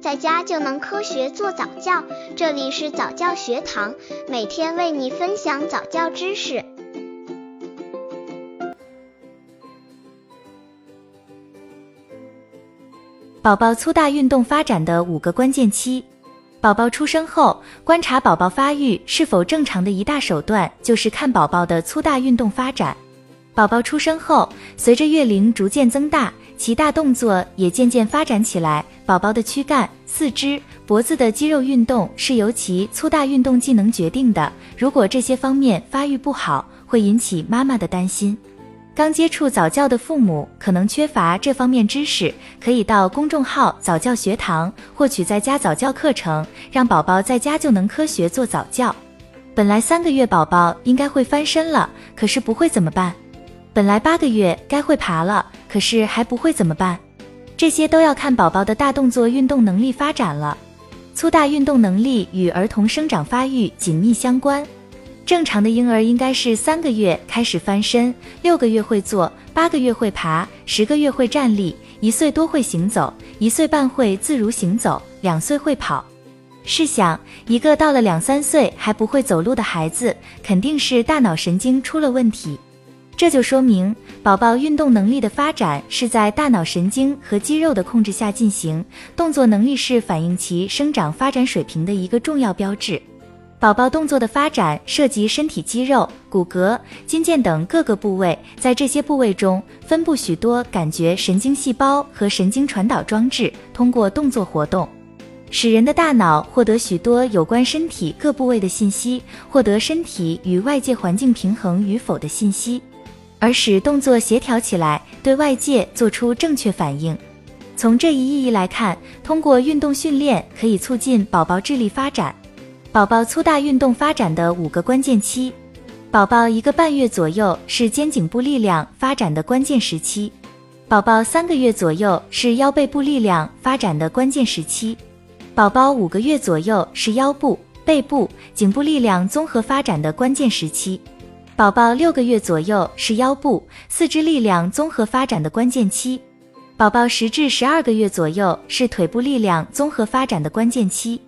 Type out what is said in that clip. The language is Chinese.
在家就能科学做早教。这里是早教学堂，每天为你分享早教知识。宝宝粗大运动发展的五个关键期。宝宝出生后，观察宝宝发育是否正常的一大手段，就是看宝宝的粗大运动发展。宝宝出生后，随着月龄逐渐增大，其大动作也渐渐发展起来。宝宝的躯干、四肢、脖子的肌肉运动是由其粗大运动技能决定的。如果这些方面发育不好，会引起妈妈的担心。刚接触早教的父母可能缺乏这方面知识，可以到公众号早教学堂获取在家早教课程，让宝宝在家就能科学做早教。本来三个月宝宝应该会翻身了，可是不会怎么办？本来八个月该会爬了，可是还不会怎么办？这些都要看宝宝的大动作运动能力发展了。粗大运动能力与儿童生长发育紧密相关。正常的婴儿应该是三个月开始翻身，六个月会坐，八个月会爬，十个月会站立，一岁多会行走，一岁半会自如行走，两岁会跑。试想，一个到了两三岁还不会走路的孩子，肯定是大脑神经出了问题。这就说明宝宝运动能力的发展是在大脑神经和肌肉的控制下进行，动作能力是反映其生长发展水平的一个重要标志。宝宝动作的发展涉及身体肌肉、骨骼、筋腱等各个部位，在这些部位中分布许多感觉神经细胞和神经传导装置，通过动作活动，使人的大脑获得许多有关身体各部位的信息，获得身体与外界环境平衡与否的信息。而使动作协调起来，对外界做出正确反应。从这一意义来看，通过运动训练可以促进宝宝智力发展。宝宝粗大运动发展的五个关键期：宝宝一个半月左右是肩颈部力量发展的关键时期；宝宝三个月左右是腰背部力量发展的关键时期；宝宝五个月左右是腰部、背部、颈部力量综合发展的关键时期。宝宝六个月左右是腰部、四肢力量综合发展的关键期，宝宝十至十二个月左右是腿部力量综合发展的关键期。